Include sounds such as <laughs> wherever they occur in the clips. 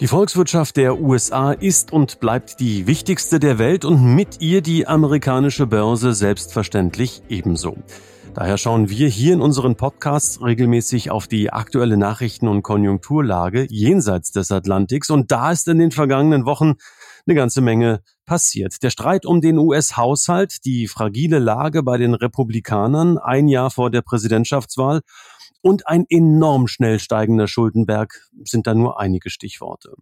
Die Volkswirtschaft der USA ist und bleibt die wichtigste der Welt und mit ihr die amerikanische Börse selbstverständlich ebenso. Daher schauen wir hier in unseren Podcasts regelmäßig auf die aktuelle Nachrichten- und Konjunkturlage jenseits des Atlantiks und da ist in den vergangenen Wochen eine ganze Menge passiert. Der Streit um den US-Haushalt, die fragile Lage bei den Republikanern ein Jahr vor der Präsidentschaftswahl und ein enorm schnell steigender Schuldenberg sind da nur einige Stichworte.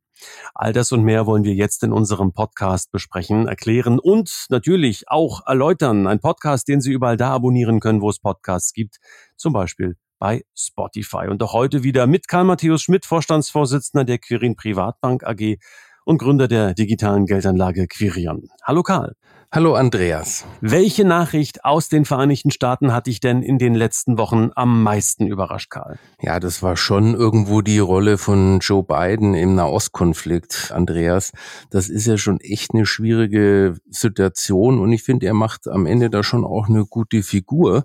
All das und mehr wollen wir jetzt in unserem Podcast besprechen, erklären und natürlich auch erläutern. Ein Podcast, den Sie überall da abonnieren können, wo es Podcasts gibt, zum Beispiel bei Spotify. Und auch heute wieder mit Karl Matthäus Schmidt, Vorstandsvorsitzender der Quirin Privatbank AG und Gründer der digitalen Geldanlage Quirion. Hallo Karl. Hallo Andreas. Welche Nachricht aus den Vereinigten Staaten hat dich denn in den letzten Wochen am meisten überrascht, Karl? Ja, das war schon irgendwo die Rolle von Joe Biden im Nahostkonflikt, Andreas. Das ist ja schon echt eine schwierige Situation und ich finde, er macht am Ende da schon auch eine gute Figur.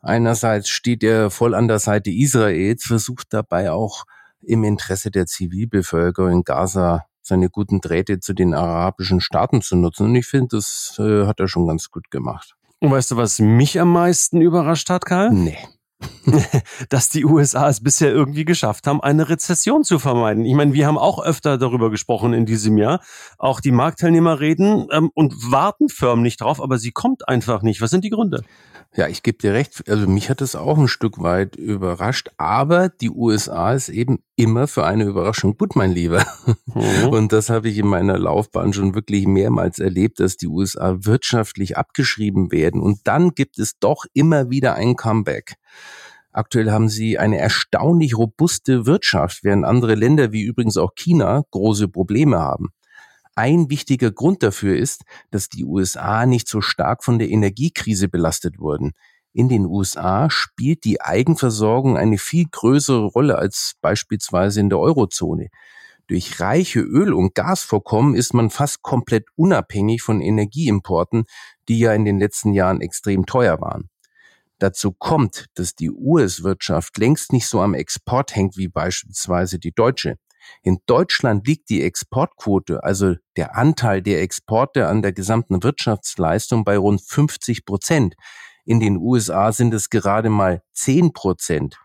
Einerseits steht er voll an der Seite Israels, versucht dabei auch im Interesse der Zivilbevölkerung in Gaza seine guten Drähte zu den arabischen Staaten zu nutzen. Und ich finde, das äh, hat er schon ganz gut gemacht. Und weißt du, was mich am meisten überrascht hat, Karl? Nee. <laughs> dass die USA es bisher irgendwie geschafft haben, eine Rezession zu vermeiden. Ich meine, wir haben auch öfter darüber gesprochen in diesem Jahr. Auch die Marktteilnehmer reden ähm, und warten förmlich drauf, aber sie kommt einfach nicht. Was sind die Gründe? Ja, ich gebe dir recht. Also mich hat es auch ein Stück weit überrascht. Aber die USA ist eben immer für eine Überraschung gut, mein Lieber. Mhm. Und das habe ich in meiner Laufbahn schon wirklich mehrmals erlebt, dass die USA wirtschaftlich abgeschrieben werden. Und dann gibt es doch immer wieder ein Comeback. Aktuell haben sie eine erstaunlich robuste Wirtschaft, während andere Länder wie übrigens auch China große Probleme haben. Ein wichtiger Grund dafür ist, dass die USA nicht so stark von der Energiekrise belastet wurden. In den USA spielt die Eigenversorgung eine viel größere Rolle als beispielsweise in der Eurozone. Durch reiche Öl- und Gasvorkommen ist man fast komplett unabhängig von Energieimporten, die ja in den letzten Jahren extrem teuer waren. Dazu kommt, dass die US-Wirtschaft längst nicht so am Export hängt wie beispielsweise die deutsche. In Deutschland liegt die Exportquote, also der Anteil der Exporte an der gesamten Wirtschaftsleistung bei rund 50 Prozent. In den USA sind es gerade mal 10 Prozent.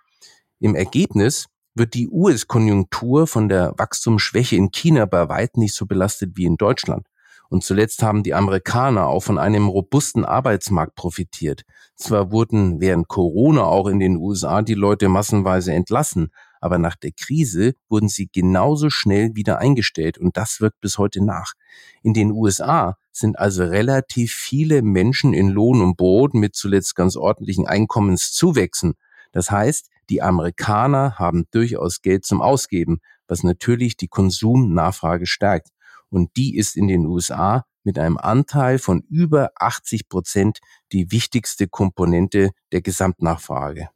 Im Ergebnis wird die US-Konjunktur von der Wachstumsschwäche in China bei weitem nicht so belastet wie in Deutschland. Und zuletzt haben die Amerikaner auch von einem robusten Arbeitsmarkt profitiert. Zwar wurden während Corona auch in den USA die Leute massenweise entlassen, aber nach der Krise wurden sie genauso schnell wieder eingestellt und das wirkt bis heute nach. In den USA sind also relativ viele Menschen in Lohn und Brot mit zuletzt ganz ordentlichen Einkommenszuwächsen. Das heißt, die Amerikaner haben durchaus Geld zum Ausgeben, was natürlich die Konsumnachfrage stärkt. Und die ist in den USA mit einem Anteil von über 80 Prozent die wichtigste Komponente der Gesamtnachfrage.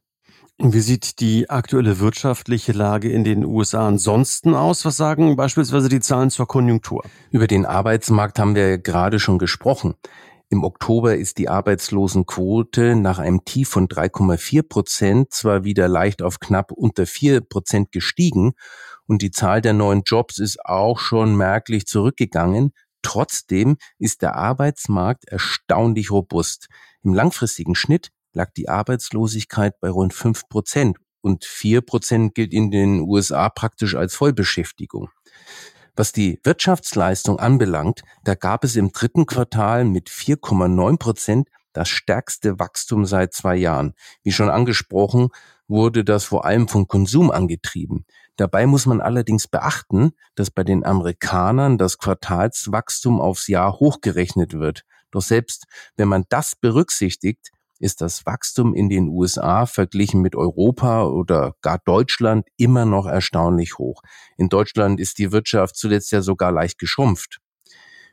Wie sieht die aktuelle wirtschaftliche Lage in den USA ansonsten aus? Was sagen beispielsweise die Zahlen zur Konjunktur? Über den Arbeitsmarkt haben wir gerade schon gesprochen. Im Oktober ist die Arbeitslosenquote nach einem Tief von 3,4 Prozent zwar wieder leicht auf knapp unter 4 Prozent gestiegen und die Zahl der neuen Jobs ist auch schon merklich zurückgegangen. Trotzdem ist der Arbeitsmarkt erstaunlich robust. Im langfristigen Schnitt lag die Arbeitslosigkeit bei rund fünf Prozent und vier Prozent gilt in den USA praktisch als Vollbeschäftigung. Was die Wirtschaftsleistung anbelangt, da gab es im dritten Quartal mit 4,9 Prozent das stärkste Wachstum seit zwei Jahren. Wie schon angesprochen, wurde das vor allem vom Konsum angetrieben. Dabei muss man allerdings beachten, dass bei den Amerikanern das Quartalswachstum aufs Jahr hochgerechnet wird. Doch selbst wenn man das berücksichtigt, ist das Wachstum in den USA verglichen mit Europa oder gar Deutschland immer noch erstaunlich hoch. In Deutschland ist die Wirtschaft zuletzt ja sogar leicht geschrumpft.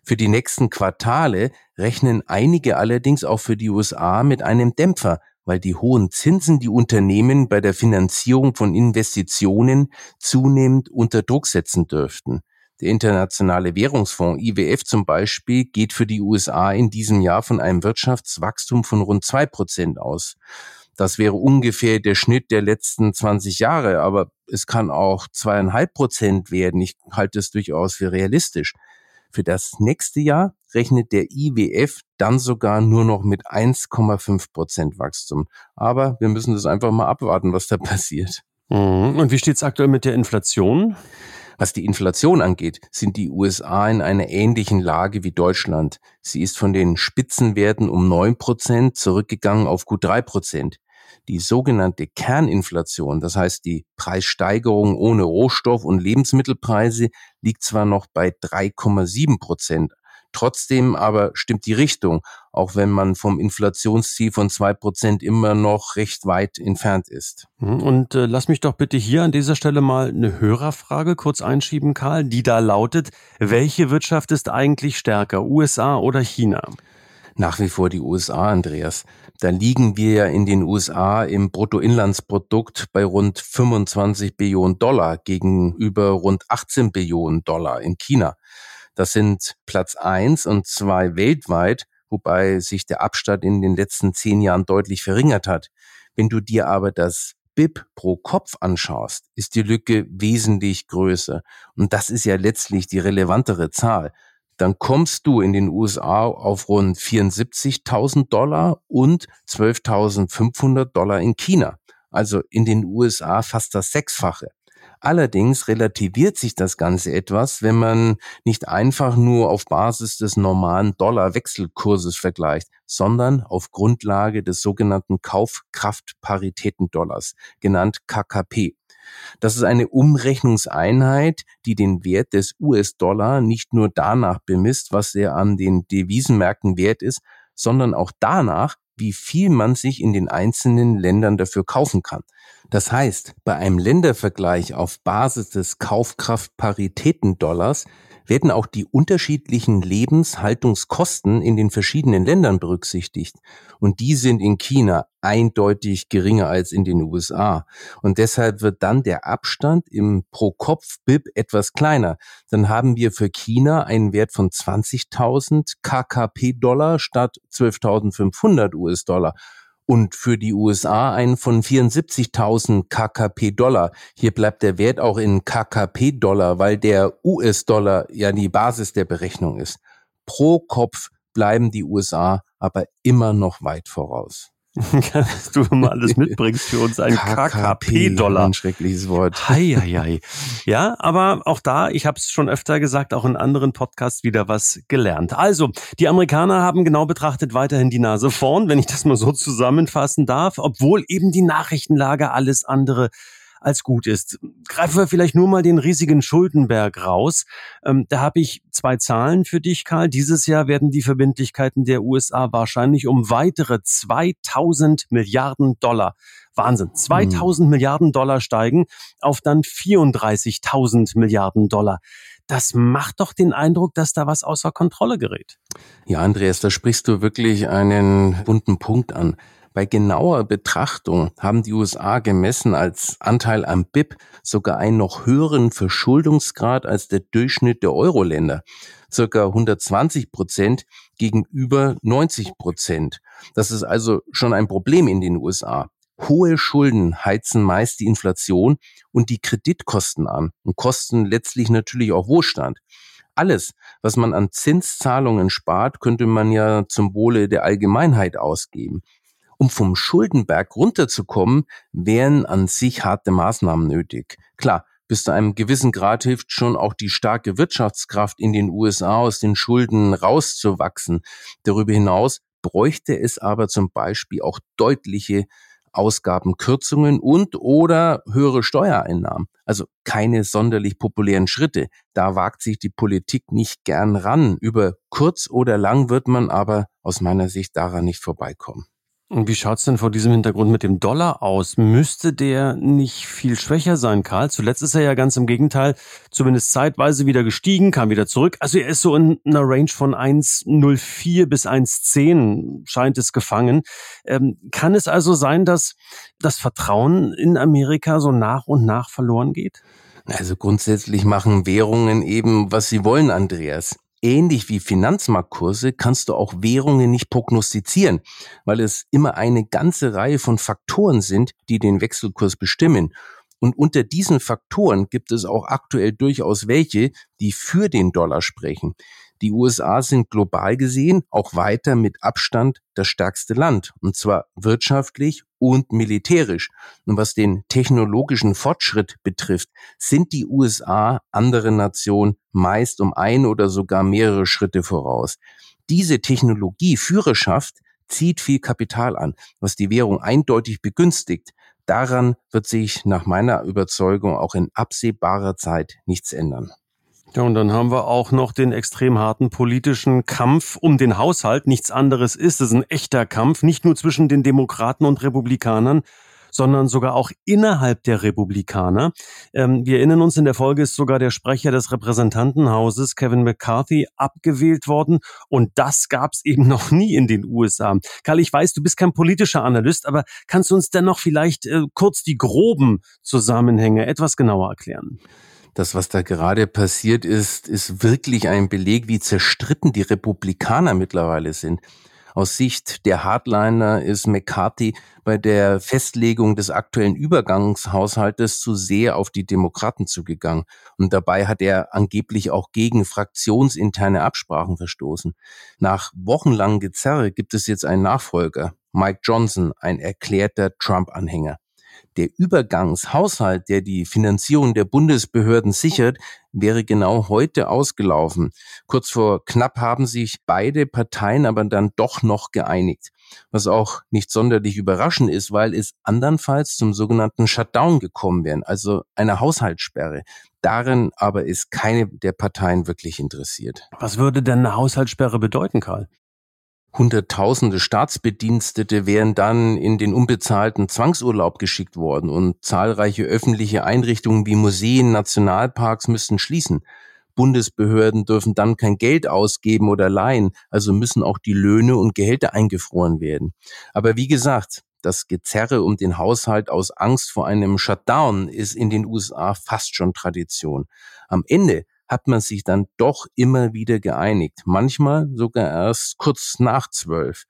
Für die nächsten Quartale rechnen einige allerdings auch für die USA mit einem Dämpfer, weil die hohen Zinsen die Unternehmen bei der Finanzierung von Investitionen zunehmend unter Druck setzen dürften. Der Internationale Währungsfonds IWF zum Beispiel geht für die USA in diesem Jahr von einem Wirtschaftswachstum von rund zwei Prozent aus. Das wäre ungefähr der Schnitt der letzten 20 Jahre, aber es kann auch zweieinhalb Prozent werden. Ich halte es durchaus für realistisch. Für das nächste Jahr rechnet der IWF dann sogar nur noch mit 1,5 Prozent Wachstum. Aber wir müssen das einfach mal abwarten, was da <laughs> passiert. Mhm. Und wie steht es aktuell mit der Inflation? Was die Inflation angeht, sind die USA in einer ähnlichen Lage wie Deutschland. Sie ist von den Spitzenwerten um neun Prozent zurückgegangen auf gut drei Prozent. Die sogenannte Kerninflation, das heißt die Preissteigerung ohne Rohstoff- und Lebensmittelpreise, liegt zwar noch bei 3,7 Prozent, Trotzdem aber stimmt die Richtung, auch wenn man vom Inflationsziel von zwei Prozent immer noch recht weit entfernt ist. Mhm, und äh, lass mich doch bitte hier an dieser Stelle mal eine Hörerfrage kurz einschieben, Karl, die da lautet, welche Wirtschaft ist eigentlich stärker, USA oder China? Nach wie vor die USA, Andreas. Da liegen wir ja in den USA im Bruttoinlandsprodukt bei rund 25 Billionen Dollar gegenüber rund 18 Billionen Dollar in China. Das sind Platz eins und zwei weltweit, wobei sich der Abstand in den letzten zehn Jahren deutlich verringert hat. Wenn du dir aber das BIP pro Kopf anschaust, ist die Lücke wesentlich größer. Und das ist ja letztlich die relevantere Zahl. Dann kommst du in den USA auf rund 74.000 Dollar und 12.500 Dollar in China. Also in den USA fast das Sechsfache. Allerdings relativiert sich das Ganze etwas, wenn man nicht einfach nur auf Basis des normalen Dollar-Wechselkurses vergleicht, sondern auf Grundlage des sogenannten Kaufkraftparitäten-Dollars, genannt KKP. Das ist eine Umrechnungseinheit, die den Wert des US-Dollar nicht nur danach bemisst, was er an den Devisenmärkten wert ist, sondern auch danach, wie viel man sich in den einzelnen Ländern dafür kaufen kann. Das heißt, bei einem Ländervergleich auf Basis des Kaufkraftparitäten-Dollars werden auch die unterschiedlichen Lebenshaltungskosten in den verschiedenen Ländern berücksichtigt. Und die sind in China eindeutig geringer als in den USA. Und deshalb wird dann der Abstand im Pro-Kopf-BIP etwas kleiner. Dann haben wir für China einen Wert von 20.000 KKP-Dollar statt 12.500 US-Dollar und für die USA einen von 74.000 KKP-Dollar. Hier bleibt der Wert auch in KKP-Dollar, weil der US-Dollar ja die Basis der Berechnung ist. Pro Kopf bleiben die USA aber immer noch weit voraus. Dass <laughs> du mal alles mitbringst für uns ein KKP-Dollar. Ein schreckliches Wort. <laughs> Hei, hei, hei. Ja, aber auch da, ich habe es schon öfter gesagt, auch in anderen Podcasts wieder was gelernt. Also, die Amerikaner haben genau betrachtet weiterhin die Nase vorn, wenn ich das mal so zusammenfassen darf, obwohl eben die Nachrichtenlage alles andere als gut ist. Greifen wir vielleicht nur mal den riesigen Schuldenberg raus. Ähm, da habe ich zwei Zahlen für dich, Karl. Dieses Jahr werden die Verbindlichkeiten der USA wahrscheinlich um weitere 2000 Milliarden Dollar Wahnsinn. 2000 hm. Milliarden Dollar steigen auf dann 34.000 Milliarden Dollar. Das macht doch den Eindruck, dass da was außer Kontrolle gerät. Ja, Andreas, da sprichst du wirklich einen bunten Punkt an. Bei genauer Betrachtung haben die USA gemessen als Anteil am BIP sogar einen noch höheren Verschuldungsgrad als der Durchschnitt der Euro-Länder, circa 120 Prozent gegenüber 90 Prozent. Das ist also schon ein Problem in den USA. Hohe Schulden heizen meist die Inflation und die Kreditkosten an und kosten letztlich natürlich auch Wohlstand. Alles, was man an Zinszahlungen spart, könnte man ja zum Wohle der Allgemeinheit ausgeben. Um vom Schuldenberg runterzukommen, wären an sich harte Maßnahmen nötig. Klar, bis zu einem gewissen Grad hilft schon auch die starke Wirtschaftskraft in den USA aus den Schulden rauszuwachsen. Darüber hinaus bräuchte es aber zum Beispiel auch deutliche Ausgabenkürzungen und oder höhere Steuereinnahmen. Also keine sonderlich populären Schritte. Da wagt sich die Politik nicht gern ran. Über kurz oder lang wird man aber aus meiner Sicht daran nicht vorbeikommen. Und wie schaut's denn vor diesem Hintergrund mit dem Dollar aus? Müsste der nicht viel schwächer sein, Karl? Zuletzt ist er ja ganz im Gegenteil, zumindest zeitweise wieder gestiegen, kam wieder zurück. Also er ist so in einer Range von 1,04 bis 1,10 scheint es gefangen. Ähm, kann es also sein, dass das Vertrauen in Amerika so nach und nach verloren geht? Also grundsätzlich machen Währungen eben, was sie wollen, Andreas ähnlich wie Finanzmarktkurse kannst du auch Währungen nicht prognostizieren, weil es immer eine ganze Reihe von Faktoren sind, die den Wechselkurs bestimmen. Und unter diesen Faktoren gibt es auch aktuell durchaus welche, die für den Dollar sprechen. Die USA sind global gesehen auch weiter mit Abstand das stärkste Land, und zwar wirtschaftlich und militärisch. Und was den technologischen Fortschritt betrifft, sind die USA andere Nationen meist um ein oder sogar mehrere Schritte voraus. Diese Technologieführerschaft zieht viel Kapital an, was die Währung eindeutig begünstigt. Daran wird sich nach meiner Überzeugung auch in absehbarer Zeit nichts ändern. Ja, und dann haben wir auch noch den extrem harten politischen Kampf um den Haushalt. Nichts anderes ist es ein echter Kampf, nicht nur zwischen den Demokraten und Republikanern, sondern sogar auch innerhalb der Republikaner. Ähm, wir erinnern uns, in der Folge ist sogar der Sprecher des Repräsentantenhauses, Kevin McCarthy, abgewählt worden. Und das gab es eben <laughs> noch nie in den USA. Karl, ich weiß, du bist kein politischer Analyst, aber kannst du uns dennoch vielleicht äh, kurz die groben Zusammenhänge etwas genauer erklären? Das, was da gerade passiert ist, ist wirklich ein Beleg, wie zerstritten die Republikaner mittlerweile sind. Aus Sicht der Hardliner ist McCarthy bei der Festlegung des aktuellen Übergangshaushaltes zu sehr auf die Demokraten zugegangen. Und dabei hat er angeblich auch gegen fraktionsinterne Absprachen verstoßen. Nach wochenlangem Gezerre gibt es jetzt einen Nachfolger, Mike Johnson, ein erklärter Trump-Anhänger. Der Übergangshaushalt, der die Finanzierung der Bundesbehörden sichert, wäre genau heute ausgelaufen. Kurz vor knapp haben sich beide Parteien aber dann doch noch geeinigt. Was auch nicht sonderlich überraschend ist, weil es andernfalls zum sogenannten Shutdown gekommen wäre, also einer Haushaltssperre. Darin aber ist keine der Parteien wirklich interessiert. Was würde denn eine Haushaltssperre bedeuten, Karl? Hunderttausende Staatsbedienstete wären dann in den unbezahlten Zwangsurlaub geschickt worden und zahlreiche öffentliche Einrichtungen wie Museen, Nationalparks müssten schließen. Bundesbehörden dürfen dann kein Geld ausgeben oder leihen, also müssen auch die Löhne und Gehälter eingefroren werden. Aber wie gesagt, das Gezerre um den Haushalt aus Angst vor einem Shutdown ist in den USA fast schon Tradition. Am Ende hat man sich dann doch immer wieder geeinigt. Manchmal sogar erst kurz nach zwölf.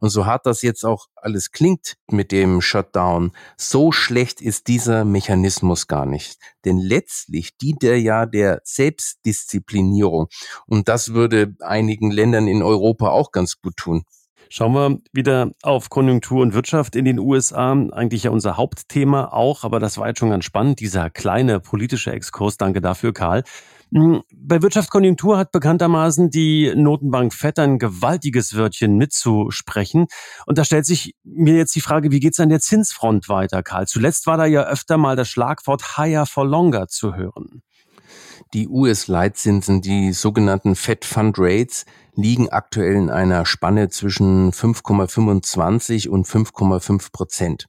Und so hart das jetzt auch alles klingt mit dem Shutdown, so schlecht ist dieser Mechanismus gar nicht. Denn letztlich dient er ja der Selbstdisziplinierung. Und das würde einigen Ländern in Europa auch ganz gut tun. Schauen wir wieder auf Konjunktur und Wirtschaft in den USA. Eigentlich ja unser Hauptthema auch, aber das war jetzt schon ganz spannend, dieser kleine politische Exkurs. Danke dafür, Karl. Hm, bei Wirtschaftskonjunktur hat bekanntermaßen die Notenbank FED ein gewaltiges Wörtchen mitzusprechen. Und da stellt sich mir jetzt die Frage, wie geht's an der Zinsfront weiter, Karl? Zuletzt war da ja öfter mal das Schlagwort higher for longer zu hören. Die US-Leitzinsen, die sogenannten Fed Fund Rates, liegen aktuell in einer Spanne zwischen 5,25 und 5,5 Prozent.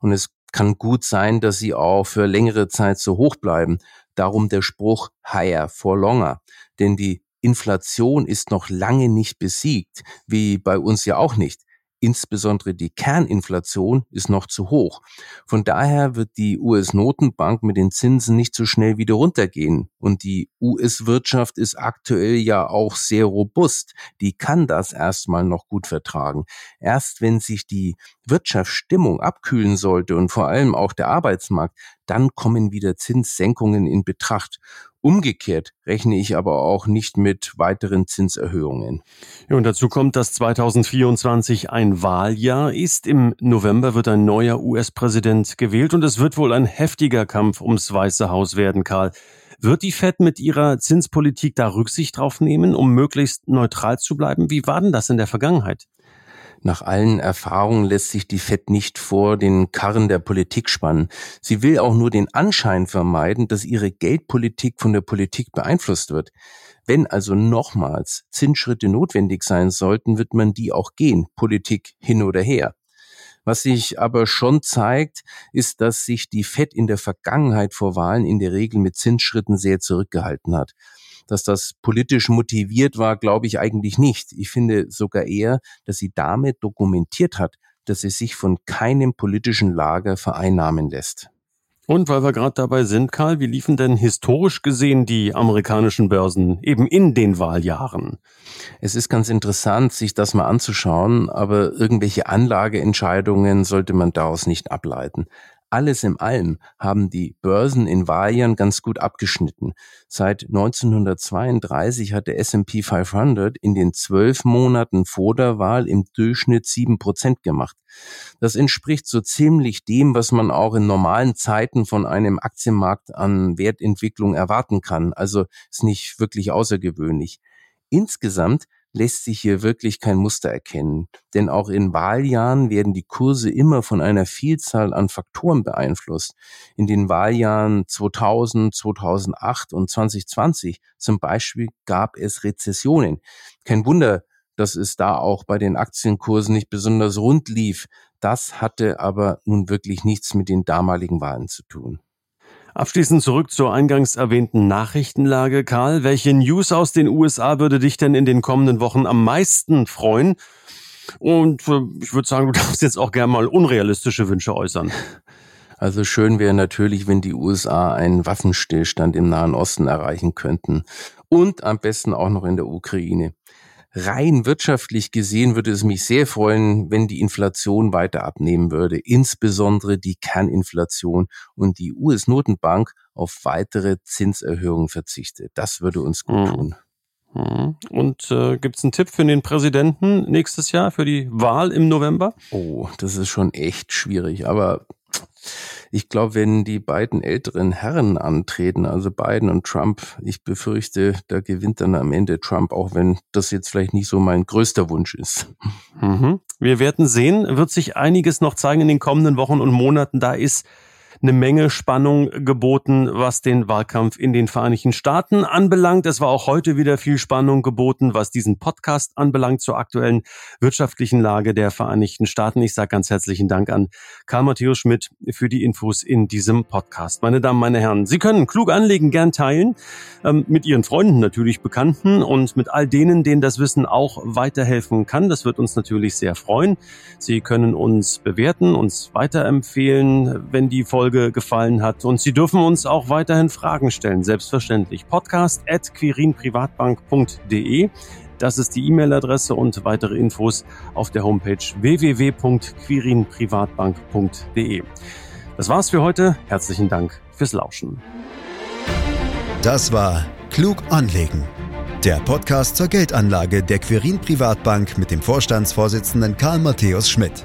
Und es kann gut sein, dass sie auch für längere Zeit so hoch bleiben. Darum der Spruch higher for longer. Denn die Inflation ist noch lange nicht besiegt, wie bei uns ja auch nicht. Insbesondere die Kerninflation ist noch zu hoch. Von daher wird die US-Notenbank mit den Zinsen nicht so schnell wieder runtergehen. Und die US-Wirtschaft ist aktuell ja auch sehr robust. Die kann das erstmal noch gut vertragen. Erst wenn sich die Wirtschaftsstimmung abkühlen sollte und vor allem auch der Arbeitsmarkt, dann kommen wieder Zinssenkungen in Betracht. Umgekehrt rechne ich aber auch nicht mit weiteren Zinserhöhungen. Ja, und dazu kommt, dass 2024 ein Wahljahr ist. Im November wird ein neuer US-Präsident gewählt und es wird wohl ein heftiger Kampf ums Weiße Haus werden, Karl. Wird die Fed mit ihrer Zinspolitik da Rücksicht drauf nehmen, um möglichst neutral zu bleiben? Wie war denn das in der Vergangenheit? Nach allen Erfahrungen lässt sich die Fed nicht vor den Karren der Politik spannen. Sie will auch nur den Anschein vermeiden, dass ihre Geldpolitik von der Politik beeinflusst wird. Wenn also nochmals Zinsschritte notwendig sein sollten, wird man die auch gehen, Politik hin oder her. Was sich aber schon zeigt, ist, dass sich die FED in der Vergangenheit vor Wahlen in der Regel mit Zinsschritten sehr zurückgehalten hat. Dass das politisch motiviert war, glaube ich eigentlich nicht. Ich finde sogar eher, dass sie damit dokumentiert hat, dass sie sich von keinem politischen Lager vereinnahmen lässt. Und weil wir gerade dabei sind, Karl, wie liefen denn historisch gesehen die amerikanischen Börsen eben in den Wahljahren? Es ist ganz interessant, sich das mal anzuschauen, aber irgendwelche Anlageentscheidungen sollte man daraus nicht ableiten. Alles im Allem haben die Börsen in Wahljahren ganz gut abgeschnitten. Seit 1932 hat der S&P 500 in den zwölf Monaten vor der Wahl im Durchschnitt sieben Prozent gemacht. Das entspricht so ziemlich dem, was man auch in normalen Zeiten von einem Aktienmarkt an Wertentwicklung erwarten kann. Also ist nicht wirklich außergewöhnlich. Insgesamt lässt sich hier wirklich kein Muster erkennen. Denn auch in Wahljahren werden die Kurse immer von einer Vielzahl an Faktoren beeinflusst. In den Wahljahren 2000, 2008 und 2020 zum Beispiel gab es Rezessionen. Kein Wunder, dass es da auch bei den Aktienkursen nicht besonders rund lief. Das hatte aber nun wirklich nichts mit den damaligen Wahlen zu tun. Abschließend zurück zur eingangs erwähnten Nachrichtenlage. Karl, welche News aus den USA würde dich denn in den kommenden Wochen am meisten freuen? Und äh, ich würde sagen, du <laughs> darfst jetzt auch gerne mal unrealistische Wünsche äußern. Also schön wäre natürlich, wenn die USA einen Waffenstillstand im Nahen Osten erreichen könnten. Und am besten auch noch in der Ukraine. Rein wirtschaftlich gesehen würde es mich sehr freuen, wenn die Inflation weiter abnehmen würde, insbesondere die Kerninflation und die US-Notenbank auf weitere Zinserhöhungen verzichtet. Das würde uns gut hm. tun. Hm. Und äh, gibt es einen Tipp für den Präsidenten nächstes Jahr, für die Wahl im November? Oh, das ist schon echt schwierig. Aber ich glaube, wenn die beiden älteren Herren antreten, also Biden und Trump, ich befürchte, da gewinnt dann am Ende Trump, auch wenn das jetzt vielleicht nicht so mein größter Wunsch ist. Mhm. Wir werden sehen, wird sich einiges noch zeigen in den kommenden Wochen und Monaten. Da ist eine Menge Spannung geboten, was den Wahlkampf in den Vereinigten Staaten anbelangt. Es war auch heute wieder viel Spannung geboten, was diesen Podcast anbelangt zur aktuellen wirtschaftlichen Lage der Vereinigten Staaten. Ich sage ganz herzlichen Dank an Karl Matthäus Schmidt für die Infos in diesem Podcast. Meine Damen, meine Herren, Sie können klug anlegen, gern teilen, ähm, mit Ihren Freunden natürlich, Bekannten und mit all denen, denen das Wissen auch weiterhelfen kann. Das wird uns natürlich sehr freuen. Sie können uns bewerten, uns weiterempfehlen, wenn die Folge Folge gefallen hat. Und Sie dürfen uns auch weiterhin Fragen stellen, selbstverständlich. Podcast at quirinprivatbank.de. Das ist die E-Mail-Adresse und weitere Infos auf der Homepage www.quirinprivatbank.de. Das war's für heute. Herzlichen Dank fürs Lauschen. Das war Klug anlegen. Der Podcast zur Geldanlage der Quirin Privatbank mit dem Vorstandsvorsitzenden Karl Matthäus Schmidt.